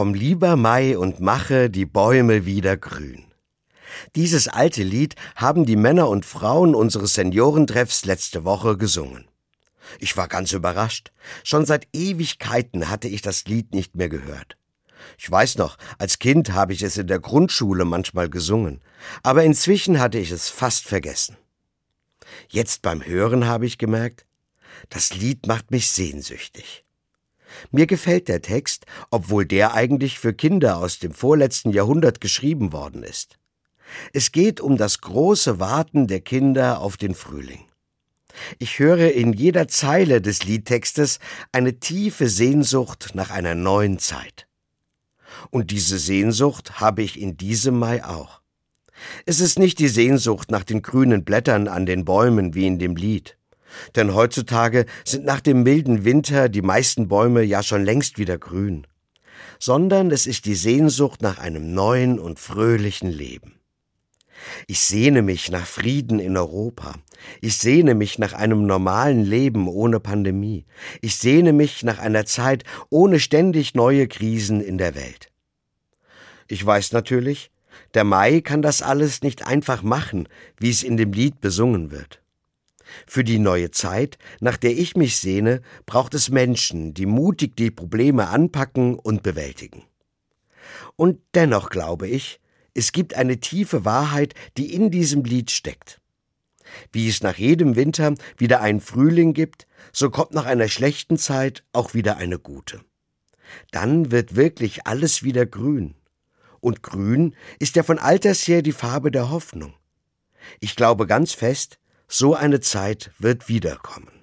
Komm lieber Mai und mache die Bäume wieder grün. Dieses alte Lied haben die Männer und Frauen unseres Seniorentreffs letzte Woche gesungen. Ich war ganz überrascht. Schon seit Ewigkeiten hatte ich das Lied nicht mehr gehört. Ich weiß noch, als Kind habe ich es in der Grundschule manchmal gesungen, aber inzwischen hatte ich es fast vergessen. Jetzt beim Hören habe ich gemerkt, das Lied macht mich sehnsüchtig. Mir gefällt der Text, obwohl der eigentlich für Kinder aus dem vorletzten Jahrhundert geschrieben worden ist. Es geht um das große Warten der Kinder auf den Frühling. Ich höre in jeder Zeile des Liedtextes eine tiefe Sehnsucht nach einer neuen Zeit. Und diese Sehnsucht habe ich in diesem Mai auch. Es ist nicht die Sehnsucht nach den grünen Blättern an den Bäumen wie in dem Lied. Denn heutzutage sind nach dem milden Winter die meisten Bäume ja schon längst wieder grün. Sondern es ist die Sehnsucht nach einem neuen und fröhlichen Leben. Ich sehne mich nach Frieden in Europa. Ich sehne mich nach einem normalen Leben ohne Pandemie. Ich sehne mich nach einer Zeit ohne ständig neue Krisen in der Welt. Ich weiß natürlich, der Mai kann das alles nicht einfach machen, wie es in dem Lied besungen wird. Für die neue Zeit, nach der ich mich sehne, braucht es Menschen, die mutig die Probleme anpacken und bewältigen. Und dennoch glaube ich, es gibt eine tiefe Wahrheit, die in diesem Lied steckt. Wie es nach jedem Winter wieder einen Frühling gibt, so kommt nach einer schlechten Zeit auch wieder eine gute. Dann wird wirklich alles wieder grün. Und grün ist ja von alters her die Farbe der Hoffnung. Ich glaube ganz fest, so eine Zeit wird wiederkommen.